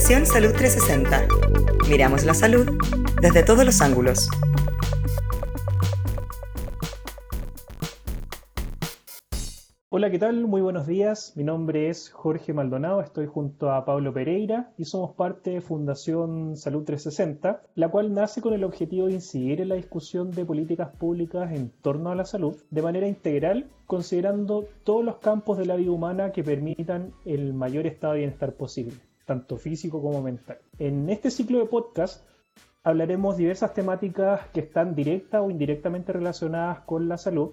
Fundación Salud 360. Miramos la salud desde todos los ángulos. Hola, ¿qué tal? Muy buenos días. Mi nombre es Jorge Maldonado, estoy junto a Pablo Pereira y somos parte de Fundación Salud 360, la cual nace con el objetivo de incidir en la discusión de políticas públicas en torno a la salud de manera integral, considerando todos los campos de la vida humana que permitan el mayor estado de bienestar posible, tanto físico como mental. En este ciclo de podcast hablaremos diversas temáticas que están directa o indirectamente relacionadas con la salud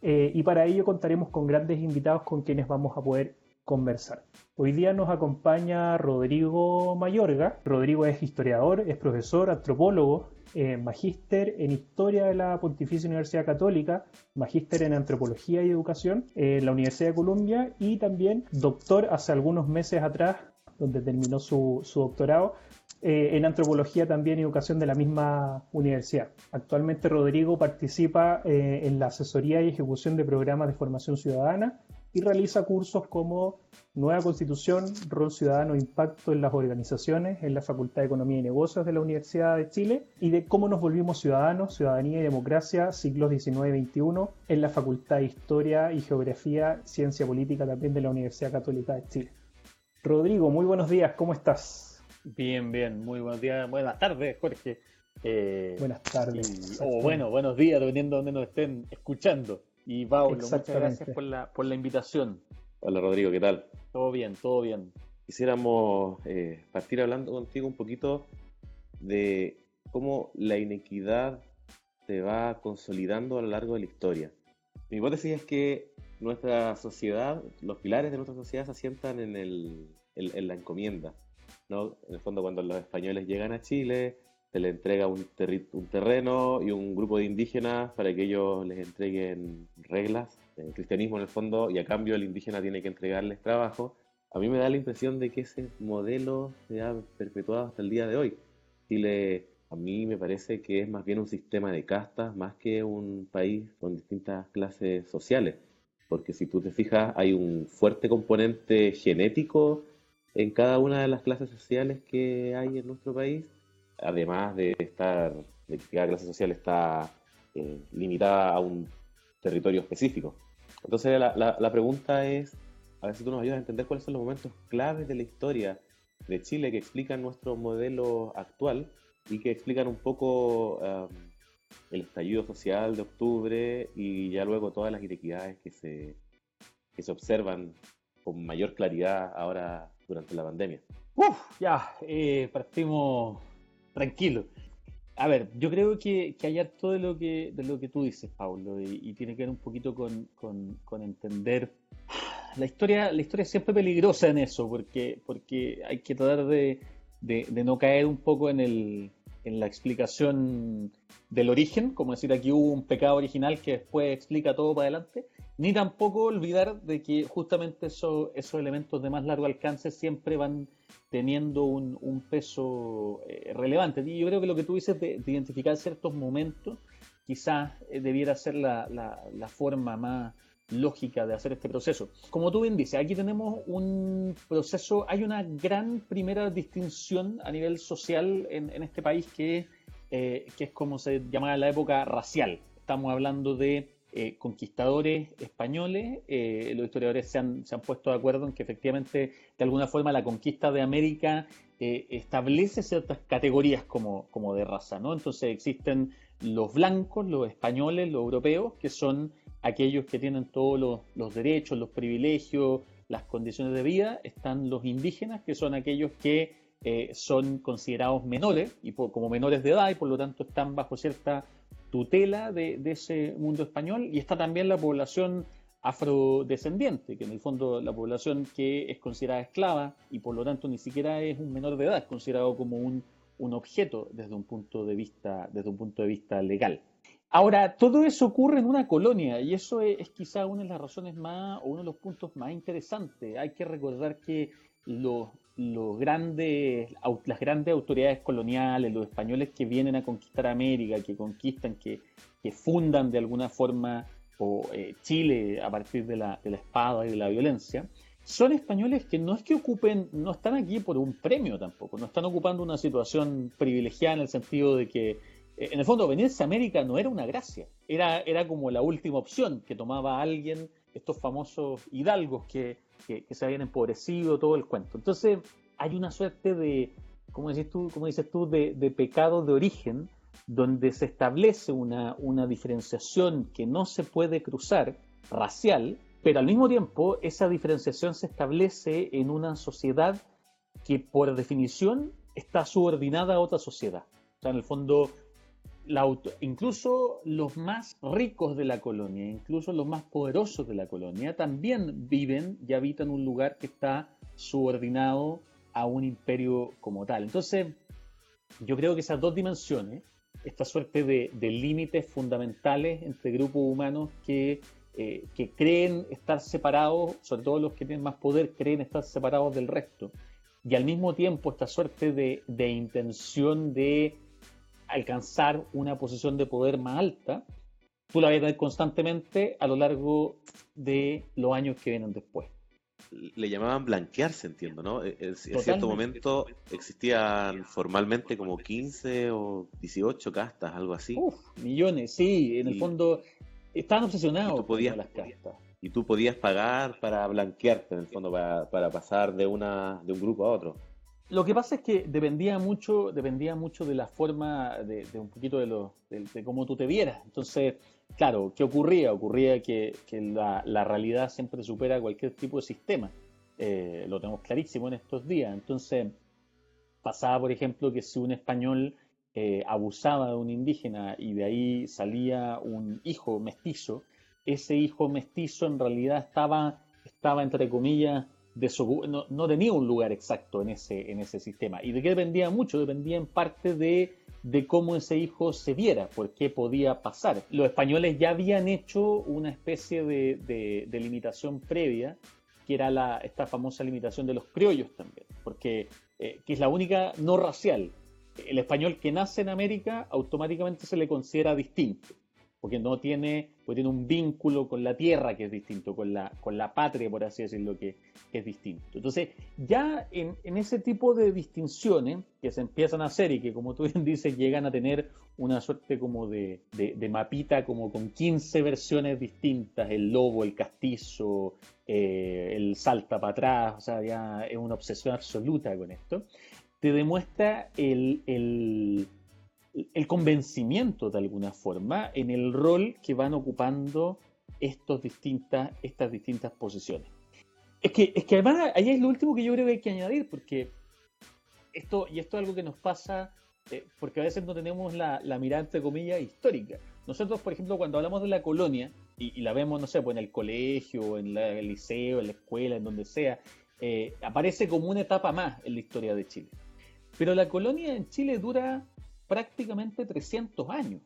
eh, y para ello contaremos con grandes invitados con quienes vamos a poder conversar. Hoy día nos acompaña Rodrigo Mayorga. Rodrigo es historiador, es profesor, antropólogo, eh, magíster en Historia de la Pontificia Universidad Católica, magíster en Antropología y Educación en la Universidad de Columbia y también doctor hace algunos meses atrás, donde terminó su, doctorado eh, en antropología también y educación de la misma universidad. Actualmente Rodrigo participa eh, en la asesoría y ejecución de programas de formación ciudadana y realiza cursos como Nueva Constitución, Rol Ciudadano e Impacto en las Organizaciones en la Facultad de Economía y Negocios de la Universidad de Chile y de cómo nos volvimos ciudadanos, ciudadanía y democracia, siglos XIX y XXI en la Facultad de Historia y Geografía, Ciencia Política también de la Universidad Católica de Chile. Rodrigo, muy buenos días, ¿cómo estás? Bien, bien, muy buenos días, buenas tardes, Jorge. Eh, buenas tardes. o bueno, buenos días, dependiendo de donde nos estén escuchando. Y Paulo, muchas gracias por la, por la invitación. Hola Rodrigo, ¿qué tal? Todo bien, todo bien. Quisiéramos eh, partir hablando contigo un poquito de cómo la inequidad se va consolidando a lo largo de la historia. Mi hipótesis es que nuestra sociedad, los pilares de nuestra sociedad se asientan en, la encomienda. ¿no? En el fondo, cuando los españoles llegan a Chile, se les entrega un, un terreno y un grupo de indígenas para que ellos les entreguen reglas, el cristianismo en el fondo, y a cambio el indígena tiene que entregarles trabajo. A mí me da la impresión de que ese modelo se ha perpetuado hasta el día de hoy. Chile, a mí me parece que es más bien un sistema de castas más que un país con distintas clases sociales. Porque si tú te fijas, hay un fuerte componente genético en cada una de las clases sociales que hay en nuestro país, además de estar, de que cada clase social está eh, limitada a un territorio específico. Entonces la, la, pregunta es, a ver si tú nos ayudas a entender cuáles son los momentos claves de la historia de Chile que explican nuestro modelo actual y que explican un poco el estallido social de octubre y ya luego todas las inequidades que se, que se observan con mayor claridad ahora durante la pandemia? Uf, ya, eh, partimos tranquilos. A ver, yo creo que, que hay harto de lo que, de lo que tú dices, Pablo, y, tiene que ver un poquito con, con, entender. La historia, la historia es siempre peligrosa en eso, porque, porque hay que tratar de, de, no caer un poco en, el, en la explicación del origen, como decir aquí hubo un pecado original que después explica todo para adelante, ni tampoco olvidar de que justamente esos elementos de más largo alcance siempre van teniendo un, peso eh, relevante. Y yo creo que lo que tú dices de, identificar ciertos momentos quizás eh, debiera ser la, forma más lógica de hacer este proceso. Como tú bien dices, aquí tenemos un proceso, hay una gran primera distinción a nivel social en, este país que, eh, que es como se llamaba la época racial. Estamos hablando de eh, conquistadores españoles, eh, los historiadores se han, puesto de acuerdo en que efectivamente de alguna forma la conquista de América eh, establece ciertas categorías como, como de raza, ¿no? Entonces existen los blancos, los españoles, los europeos, que son aquellos que tienen todos los, derechos, los privilegios, las condiciones de vida, están los indígenas, que son aquellos que son considerados menores y como menores de edad y por lo tanto están bajo cierta tutela de, ese mundo español. Y está también la población afrodescendiente, que en el fondo la población que es considerada esclava y por lo tanto ni siquiera es un menor de edad, es considerado como un, objeto desde un punto de vista, desde un punto de vista legal. Ahora, todo eso ocurre en una colonia y eso es, quizá una de las razones más o uno de los puntos más interesantes. Hay que recordar que los, los grandes, las grandes autoridades coloniales, los españoles que vienen a conquistar América, que conquistan, que, fundan de alguna forma o, eh, Chile a partir de la, espada y de la violencia, son españoles que no es que ocupen, no están aquí por un premio tampoco, no están ocupando una situación privilegiada en el sentido de que, eh, en el fondo, venirse a América no era una gracia, era, era como la última opción que tomaba alguien, estos famosos hidalgos que, se habían empobrecido, todo el cuento. Entonces, hay una suerte de, como dices tú, como dices tú de, de pecado de origen, donde se establece una, una diferenciación que no se puede cruzar, racial, pero al mismo tiempo esa diferenciación se establece en una sociedad que por definición está subordinada a otra sociedad. O sea, en el fondo, incluso los más ricos de la colonia, incluso los más poderosos de la colonia, también viven y habitan un lugar que está subordinado a un imperio como tal. Entonces, yo creo que esas dos dimensiones, esta suerte de, de límites fundamentales entre grupos humanos que eh, que creen estar separados, sobre todo los que tienen más poder, creen estar separados del resto. Y al mismo tiempo esta suerte de, de intención de alcanzar una posición de poder más alta, tú la vas a tener constantemente a lo largo de los años que vienen después. Le llamaban blanquearse, entiendo, ¿no? E, en, cierto momento existían formalmente como 15 o 18 castas, algo así. Uf, millones, sí. En el fondo Estaban obsesionados con las castas. Y tú podías pagar para blanquearte, en el fondo, para, pasar de, una, de un grupo a otro. Lo que pasa es que dependía mucho, dependía mucho de la forma, de, un poquito de, lo, de, cómo tú te vieras. Entonces, claro, ¿qué ocurría? Ocurría que, la, realidad siempre supera cualquier tipo de sistema. Eh, lo tenemos clarísimo en estos días. Entonces, pasaba, por ejemplo, que si un español eh, abusaba de un indígena y de ahí salía un hijo mestizo, ese hijo mestizo en realidad estaba, estaba entre comillas, no, tenía un lugar exacto en ese, en ese sistema. ¿Y de qué dependía mucho? Dependía en parte de, de cómo ese hijo se viera, por qué podía pasar. Los españoles ya habían hecho una especie de, de, limitación previa, que era esta famosa limitación de los criollos también, porque eh, que es la única no racial el español que nace en América automáticamente se le considera distinto, porque no tiene, pues tiene un vínculo con la tierra que es distinto, con la, con la patria, por así decirlo, que, es distinto. Entonces, ya en, ese tipo de distinciones que se empiezan a hacer y que, como tú bien dices, llegan a tener una suerte como de, de, mapita, como con 15 versiones distintas, el lobo, el castizo, eh, el salta para atrás, o sea, ya es una obsesión absoluta con esto te demuestra el, el, convencimiento de alguna forma en el rol que van ocupando estos distintas, estas distintas posiciones. Es que, es que además ahí es lo último que yo creo que hay que añadir, porque esto, y esto es algo que nos pasa, eh, porque a veces no tenemos la, la, mirada, entre comillas, histórica. Nosotros, por ejemplo, cuando hablamos de la colonia, y, la vemos, no sé, pues en el colegio, en, el liceo, en la escuela, en donde sea, eh, aparece como una etapa más en la historia de Chile. Pero la colonia en Chile dura prácticamente 300 años.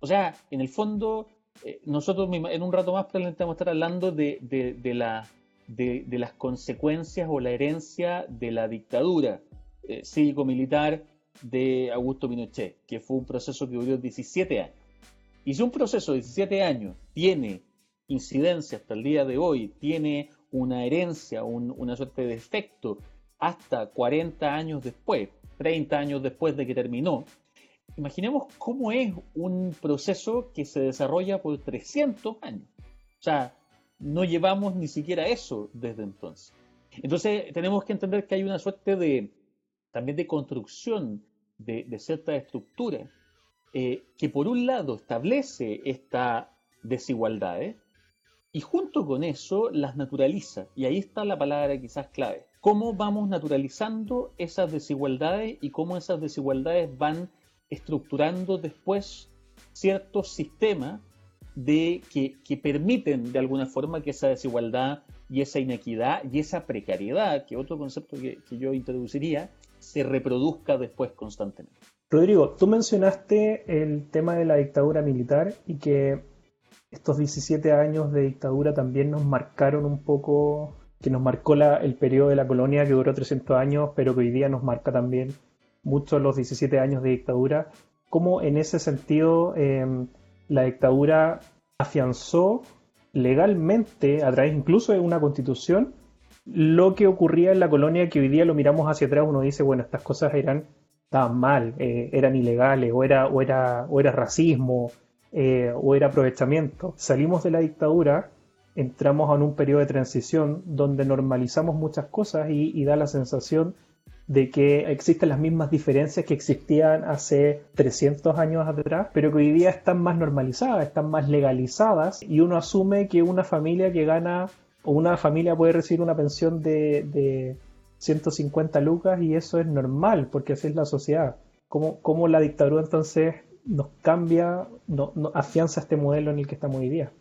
O sea, en el fondo, eh, nosotros en un rato más probablemente estar hablando de, de, la, de, las consecuencias o la herencia de la dictadura eh, cívico-militar de Augusto Pinochet, que fue un proceso que duró 17 años. Y si un proceso de 17 años tiene incidencia hasta el día de hoy, tiene una herencia, una suerte de efecto hasta 40 años después, 30 años después de que terminó, imaginemos cómo es un proceso que se desarrolla por 300 años. O sea, no llevamos ni siquiera eso desde entonces. Entonces tenemos que entender que hay una suerte de también de construcción de, de ciertas estructuras eh, que por un lado establece esta desigualdades y junto con eso las naturaliza. Y ahí está la palabra quizás clave cómo vamos naturalizando esas desigualdades y cómo esas desigualdades van estructurando después ciertos sistemas de, que, permiten de alguna forma que esa desigualdad y esa inequidad y esa precariedad, que otro concepto que, que yo introduciría, se reproduzca después constantemente. Rodrigo, tú mencionaste el tema de la dictadura militar y que estos 17 años de dictadura también nos marcaron un poco que nos marcó el periodo de la colonia que duró 300 años, pero que hoy día nos marca también mucho los 17 años de dictadura, cómo en ese sentido em, la dictadura afianzó legalmente, a través incluso de una constitución, lo que ocurría en la colonia que hoy día lo miramos hacia atrás, uno dice, bueno, estas cosas eran estaban mal, eh, eran ilegales, o era, o era, o era racismo, eh, o era aprovechamiento. Salimos de la dictadura, entramos en un periodo de transición donde normalizamos muchas cosas y, da la sensación de que existen las mismas diferencias que existían hace 300 años atrás, pero que hoy día están más normalizadas, están más legalizadas y uno asume que una familia que gana o una familia puede recibir una pensión de 150 lucas y eso es normal porque así es la sociedad. ¿Cómo, la dictadura entonces nos cambia, no, afianza este modelo en el que estamos hoy día?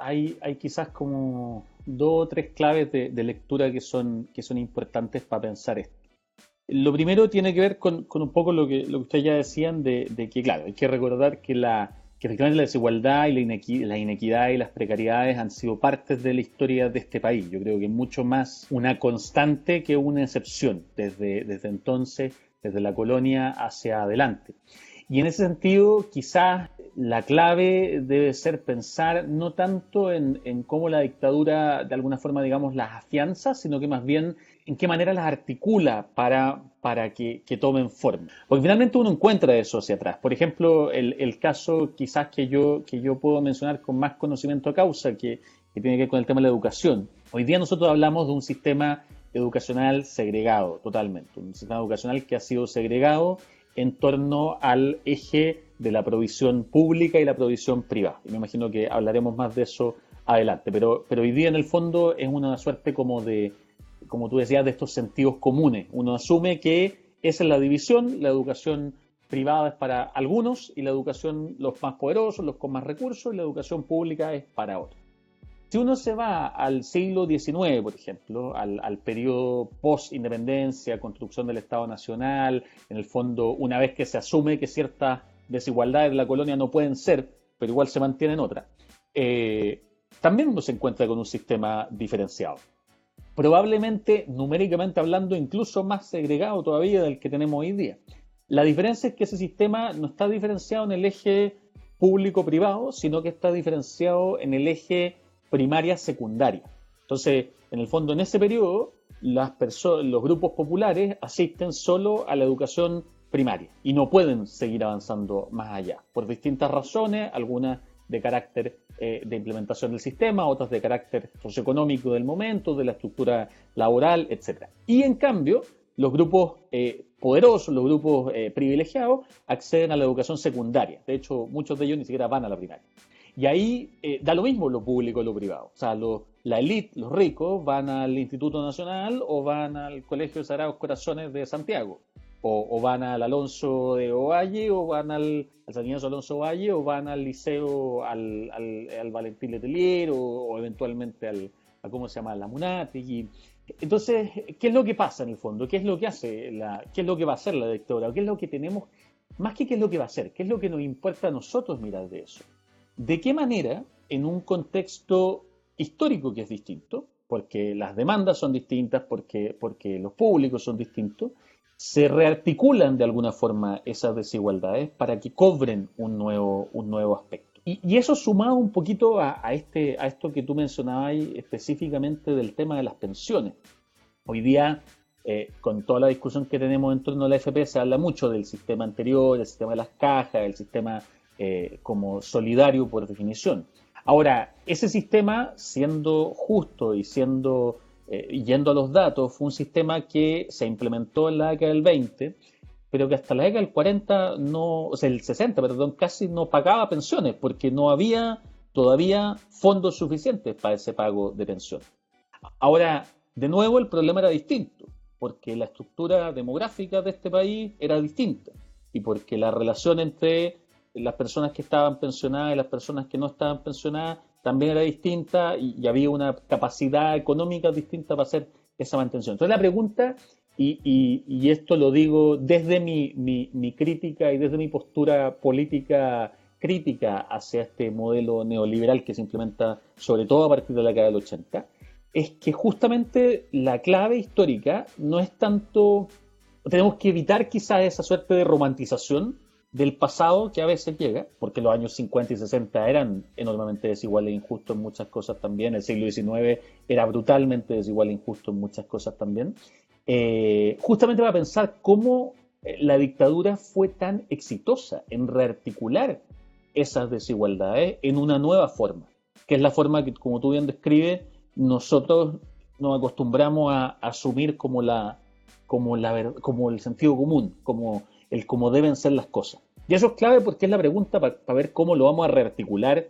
Hay, hay quizás como dos o tres claves de, lectura que son, que son importantes para pensar esto. Lo primero tiene que ver con, un poco lo que, lo que ustedes ya decían de, de que, claro, hay que recordar que la, que efectivamente la desigualdad y la inequidad, y las precariedades han sido partes de la historia de este país. Yo creo que mucho más una constante que una excepción desde, desde entonces, desde la colonia hacia adelante. Y en ese sentido, quizás la clave debe ser pensar no tanto en, cómo la dictadura de alguna forma, digamos, las afianza, sino que más bien en qué manera las articula para, para que, tomen forma. Porque finalmente uno encuentra eso hacia atrás. Por ejemplo, el, caso quizás que yo, que yo puedo mencionar con más conocimiento a causa, que, tiene que ver con el tema de la educación. Hoy día nosotros hablamos de un sistema educacional segregado, totalmente. Un sistema educacional que ha sido segregado en torno al eje de la provisión pública y la provisión privada. Y me imagino que hablaremos más de eso adelante. Pero, pero hoy día en el fondo es una suerte como de como tú decías, de estos sentidos comunes. Uno asume que esa es la división, la educación privada es para algunos y la educación los más poderosos, los con más recursos, y la educación pública es para otros. Si uno se va al siglo XIX, por ejemplo, al, al periodo post-independencia, construcción del Estado Nacional, en el fondo, una vez que se asume que ciertas desigualdades de la colonia no pueden ser, pero igual se mantienen otras, eh, también uno se encuentra con un sistema diferenciado probablemente numéricamente hablando incluso más segregado todavía del que tenemos hoy día. La diferencia es que ese sistema no está diferenciado en el eje público-privado, sino que está diferenciado en el eje primaria-secundaria. Entonces, en el fondo, en ese periodo, los grupos populares asisten solo a la educación primaria y no pueden seguir avanzando más allá, por distintas razones, algunas de carácter eh, de implementación del sistema, otras de carácter socioeconómico del momento, de la estructura laboral, etc. Y en cambio, los grupos eh, poderosos, los grupos eh, privilegiados, acceden a la educación secundaria. De hecho, muchos de ellos ni siquiera van a la primaria. Y ahí da lo mismo lo público y lo privado. O sea, la élite, los ricos, van al Instituto Nacional o van al Colegio de Sagrados Corazones de Santiago o, van al Alonso de Ovalle, o van al, al San Alonso Ovalle, o van al liceo, al, al, Valentín Letelier, o, eventualmente al, a cómo se llama, la Munati. entonces, ¿qué es lo que pasa en el fondo? ¿Qué es lo que hace la, qué es lo que va a hacer la dictadura? ¿Qué es lo que tenemos? Más que qué es lo que va a hacer, ¿qué es lo que nos importa a nosotros mirar de eso? ¿De qué manera, en un contexto histórico que es distinto, porque las demandas son distintas, porque, porque los públicos son distintos, se rearticulan de alguna forma esas desigualdades para que cobren un nuevo, un nuevo aspecto. Y, eso sumado un poquito a, este, a esto que tú mencionabas específicamente del tema de las pensiones. Hoy día, eh, con toda la discusión que tenemos en torno a la FP, se habla mucho del sistema anterior, del sistema de las cajas, del sistema eh, como solidario por definición. Ahora, ese sistema, siendo justo y siendo eh, yendo a los datos, fue un sistema que se implementó en la década del 20, pero que hasta la década del 40, no, o sea, el 60, perdón, casi no pagaba pensiones porque no había todavía fondos suficientes para ese pago de pensión. Ahora, de nuevo, el problema era distinto, porque la estructura demográfica de este país era distinta y porque la relación entre las personas que estaban pensionadas y las personas que no estaban pensionadas también era distinta y, había una capacidad económica distinta para hacer esa mantención. Entonces la pregunta, y, esto lo digo desde mi, mi, crítica y desde mi postura política crítica hacia este modelo neoliberal que se implementa sobre todo a partir de la década del 80, es que justamente la clave histórica no es tanto, tenemos que evitar quizás esa suerte de romantización del pasado que a veces llega, porque los años 50 y 60 eran enormemente desiguales e injustos en muchas cosas también, el siglo XIX era brutalmente desigual e injusto en muchas cosas también, eh, justamente va a pensar cómo eh, la dictadura fue tan exitosa en rearticular esas desigualdades en una nueva forma, que es la forma que, como tú bien describes, nosotros nos acostumbramos a, asumir como la, como la como el sentido común, como el cómo deben ser las cosas. Y eso es clave porque es la pregunta para ver cómo lo vamos a rearticular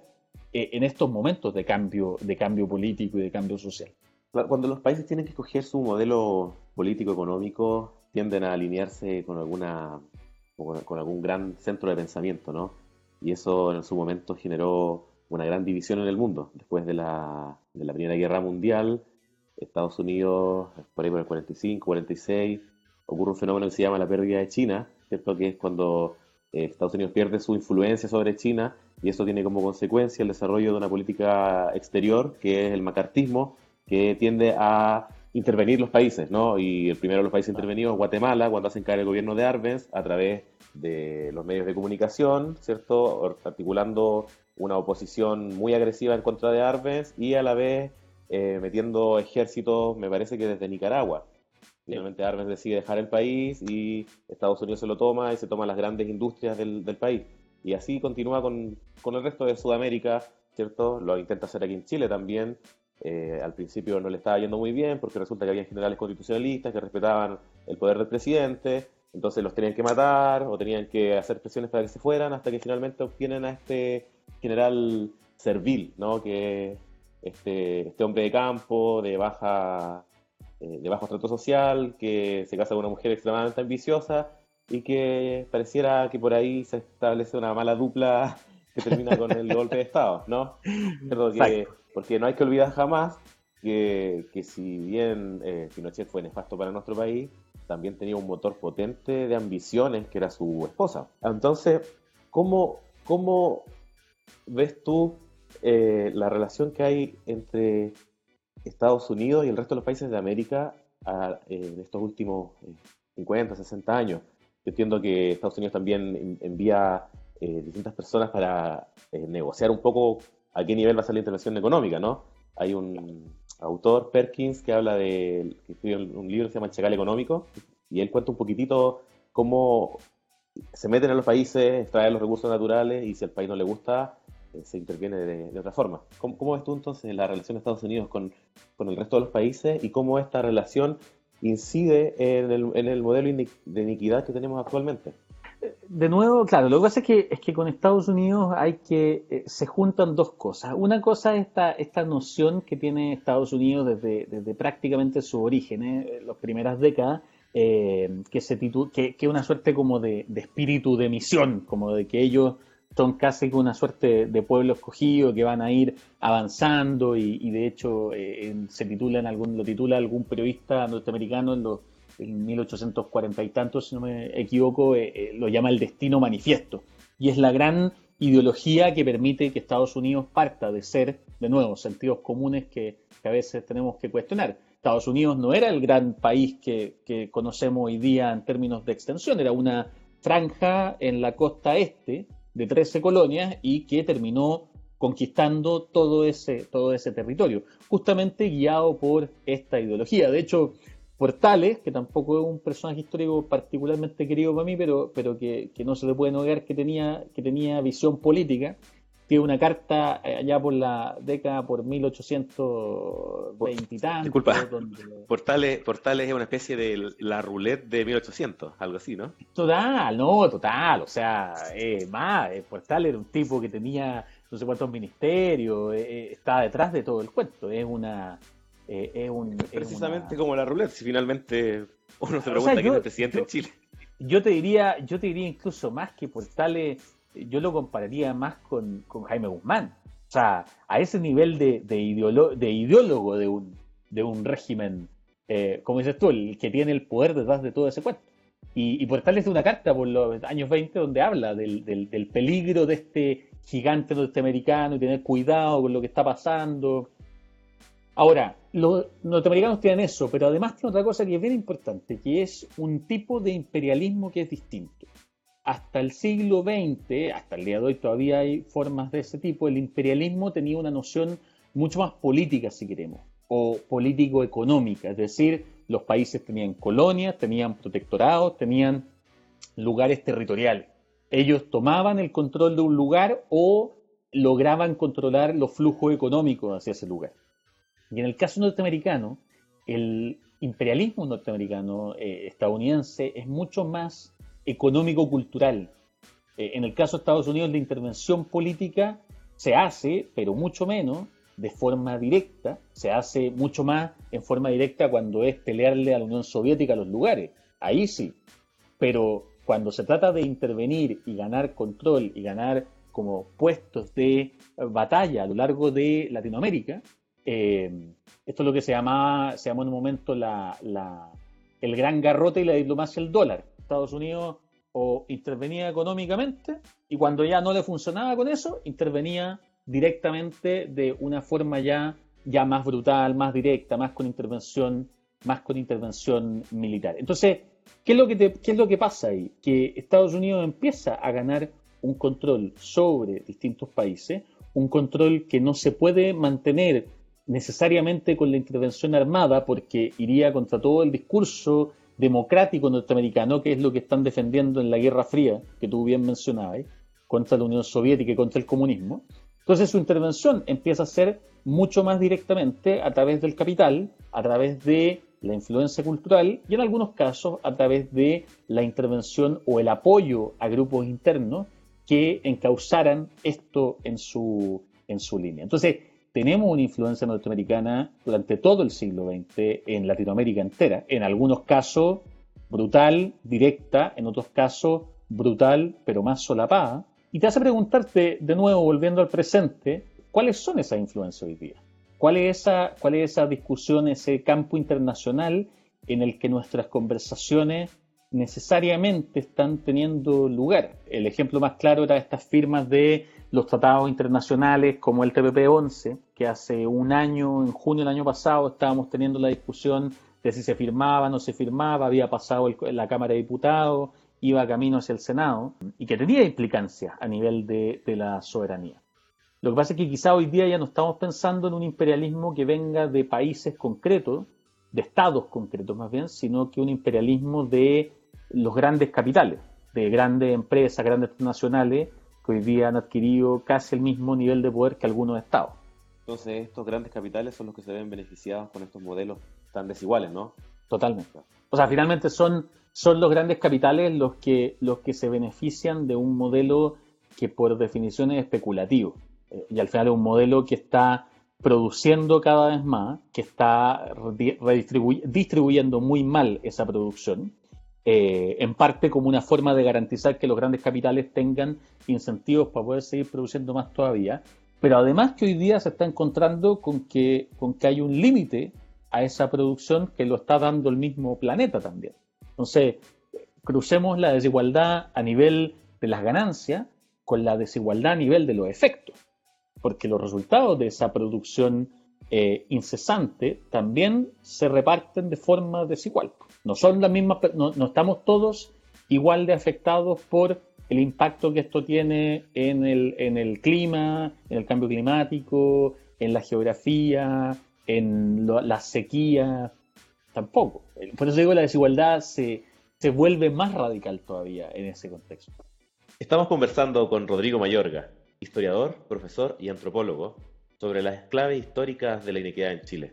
eh, en estos momentos de cambio, de cambio político y de cambio social. Cuando los países tienen que escoger su modelo político-económico, tienden a alinearse con alguna con algún gran centro de pensamiento, ¿no? Y eso en su momento generó una gran división en el mundo. Después de la, de la Primera Guerra Mundial, Estados Unidos, por ahí por el 45, 46, ocurre un fenómeno que se llama la pérdida de China, ¿cierto? Que es cuando eh, Estados Unidos pierde su influencia sobre China y eso tiene como consecuencia el desarrollo de una política exterior, que es el macartismo, que tiende a intervenir los países, ¿no? Y el primero de los países intervenidos es Guatemala, cuando hacen caer el gobierno de Arbenz a través de los medios de comunicación, ¿cierto? Articulando una oposición muy agresiva en contra de Arbenz y a la vez eh, metiendo ejércitos, me parece que desde Nicaragua. Finalmente Arbenz decide dejar el país y Estados Unidos se lo toma y se toman las grandes industrias del, país. Y así continúa con, con el resto de Sudamérica, ¿cierto? Lo intenta hacer aquí en Chile también, eh, al principio no le estaba yendo muy bien porque resulta que había generales constitucionalistas que respetaban el poder del presidente, entonces los tenían que matar o tenían que hacer presiones para que se fueran hasta que finalmente obtienen a este general servil, ¿no? que este, este hombre de campo, de baja eh, de bajo estrato social, que se casa con una mujer extremadamente ambiciosa y que pareciera que por ahí se establece una mala dupla que termina con el golpe de Estado, ¿no? que porque no hay que olvidar jamás que, si bien eh, Pinochet fue nefasto para nuestro país, también tenía un motor potente de ambiciones que era su esposa. Entonces, ¿cómo, cómo ves tú eh, la relación que hay entre Estados Unidos y el resto de los países de América en estos últimos 50, eh, 60 años? Yo entiendo que Estados Unidos también envía distintas personas para negociar un poco a qué nivel va a ser la intervención económica, ¿no? Hay un autor, Perkins, que habla de, que escribió un libro que se llama Chacal Económico, y él cuenta un poquitito cómo se meten en los países, extraen los recursos naturales, y si al país no le gusta, eh, se interviene de, otra forma. ¿Cómo, ves tú entonces la relación de Estados Unidos con, con, el resto de los países y cómo esta relación incide en el, en el modelo de iniquidad que tenemos actualmente? de nuevo, claro, lo que pasa es que, es que con Estados Unidos hay que, eh, se juntan dos cosas. Una cosa es esta, noción que tiene Estados Unidos desde, desde prácticamente su origen, eh, las primeras décadas, eh, que se que, que una suerte como de, espíritu de misión, como de que ellos son casi una suerte de pueblo escogido que van a ir avanzando y, de hecho se titulan algún, lo titula algún periodista norteamericano en los en 1840 y tantos, si no me equivoco, eh, eh, lo llama el destino manifiesto. Y es la gran ideología que permite que Estados Unidos parta de ser, de nuevo, sentidos comunes que, a veces tenemos que cuestionar. Estados Unidos no era el gran país que, que, conocemos hoy día en términos de extensión, era una franja en la costa este de 13 colonias y que terminó conquistando todo ese, todo ese territorio, justamente guiado por esta ideología. De hecho, Portales, que tampoco es un personaje histórico particularmente querido para mí, pero, pero que, no se le puede negar que tenía, que tenía visión política. Tiene una carta eh, allá por la década, por 1820 y tantos. Disculpa, Portales, Portales es una especie de la roulette de 1800, algo así, ¿no? Total, no, total. O sea, más, eh, Portales era un tipo que tenía no sé cuántos ministerios, eh, está detrás de todo el cuento. Es una eh, es un, Precisamente como la roulette, si finalmente uno se pregunta quién es el presidente en Chile. Yo te diría, yo te diría incluso más que Portales, yo lo compararía más con, Jaime Guzmán. O sea, a ese nivel de, de, ideólogo de un, de un régimen, eh, como dices tú, el que tiene el poder detrás de todo ese cuento. Y, y Portales de una carta por los años 20 donde habla del, del, del peligro de este gigante norteamericano y tener cuidado con lo que está pasando Ahora, los norteamericanos tienen eso, pero además tienen otra cosa que es bien importante, que es un tipo de imperialismo que es distinto. Hasta el siglo XX, hasta el día de hoy todavía hay formas de ese tipo, el imperialismo tenía una noción mucho más política, si queremos, o político-económica, es decir, los países tenían colonias, tenían protectorados, tenían lugares territoriales. Ellos tomaban el control de un lugar o lograban controlar los flujos económicos hacia ese lugar. Y en el caso norteamericano, el imperialismo norteamericano eh, estadounidense es mucho más económico-cultural. Eh, en el caso de Estados Unidos, la intervención política se hace, pero mucho menos, de forma directa, se hace mucho más en forma directa cuando es pelearle a la Unión Soviética los lugares. Ahí sí. Pero cuando se trata de intervenir y ganar control y ganar como puestos de batalla a lo largo de Latinoamérica, eh, esto es lo que se llama, se llamó en un momento la, el gran garrote y la diplomacia del dólar. Estados Unidos o intervenía económicamente y cuando ya no le funcionaba con eso, intervenía directamente de una forma ya, ya más brutal, más directa, más con intervención, más con intervención militar. Entonces, ¿qué es lo que, qué es lo que pasa ahí? Que Estados Unidos empieza a ganar un control sobre distintos países, un control que no se puede mantener necesariamente con la intervención armada porque iría contra todo el discurso democrático norteamericano, que es lo que están defendiendo en la Guerra Fría, que tú bien mencionabas, contra la Unión Soviética y contra el comunismo. Entonces su intervención empieza a ser mucho más directamente a través del capital, a través de la influencia cultural y en algunos casos a través de la intervención o el apoyo a grupos internos que encauzaran esto en su, en su línea. Entonces, tenemos una influencia norteamericana durante todo el siglo XX en Latinoamérica entera, en algunos casos brutal, directa, en otros casos brutal, pero más solapada. Y te hace preguntarte, de nuevo, volviendo al presente, ¿cuáles son esas influencias hoy día? ¿Cuál es esa, cuál es discusión, ese campo internacional en el que nuestras conversaciones necesariamente están teniendo lugar? El ejemplo más claro era estas firmas de los tratados internacionales como el TPP-11, que hace un año, en junio del año pasado, estábamos teniendo la discusión de si se firmaba no se firmaba, había pasado en la Cámara de Diputados, iba camino hacia el Senado, y que tenía implicancias a nivel de, de la soberanía. Lo que pasa es que quizá hoy día ya no estamos pensando en un imperialismo que venga de países concretos, de estados concretos más bien, sino que un imperialismo de los grandes capitales, de grandes empresas, grandes transnacionales, hoy día han adquirido casi el mismo nivel de poder que algunos estados. Entonces estos grandes capitales son los que se ven beneficiados con estos modelos tan desiguales, ¿no? Totalmente. O sea, finalmente son, son los grandes capitales los que, los que se benefician de un modelo que por definición es especulativo. Eh, y al final es un modelo que está produciendo cada vez más, que está distribuyendo muy mal esa producción eh, en parte como una forma de garantizar que los grandes capitales tengan incentivos para poder seguir produciendo más todavía, pero además que hoy día se está encontrando con que, hay un límite a esa producción que lo está dando el mismo planeta también. Entonces, crucemos la desigualdad a nivel de las ganancias con la desigualdad a nivel de los efectos, porque los resultados de esa producción eh, incesante también se reparten de forma desigual. No son las mismas, no, estamos todos igual de afectados por el impacto que esto tiene en el, en el clima, en el cambio climático, en la geografía, en la sequía, tampoco. Por eso digo, la desigualdad se, se vuelve más radical todavía en ese contexto. Estamos conversando con Rodrigo Mayorga, historiador, profesor y antropólogo, sobre las claves históricas de la inequidad en Chile.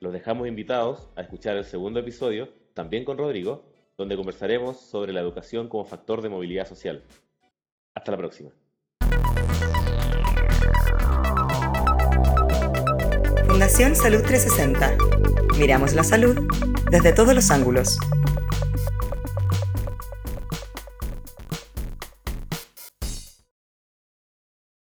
Los dejamos invitados a escuchar el segundo episodio también con Rodrigo, donde conversaremos sobre la educación como factor de movilidad social. Hasta la próxima. Fundación Salud 360. Miramos la salud desde todos los ángulos.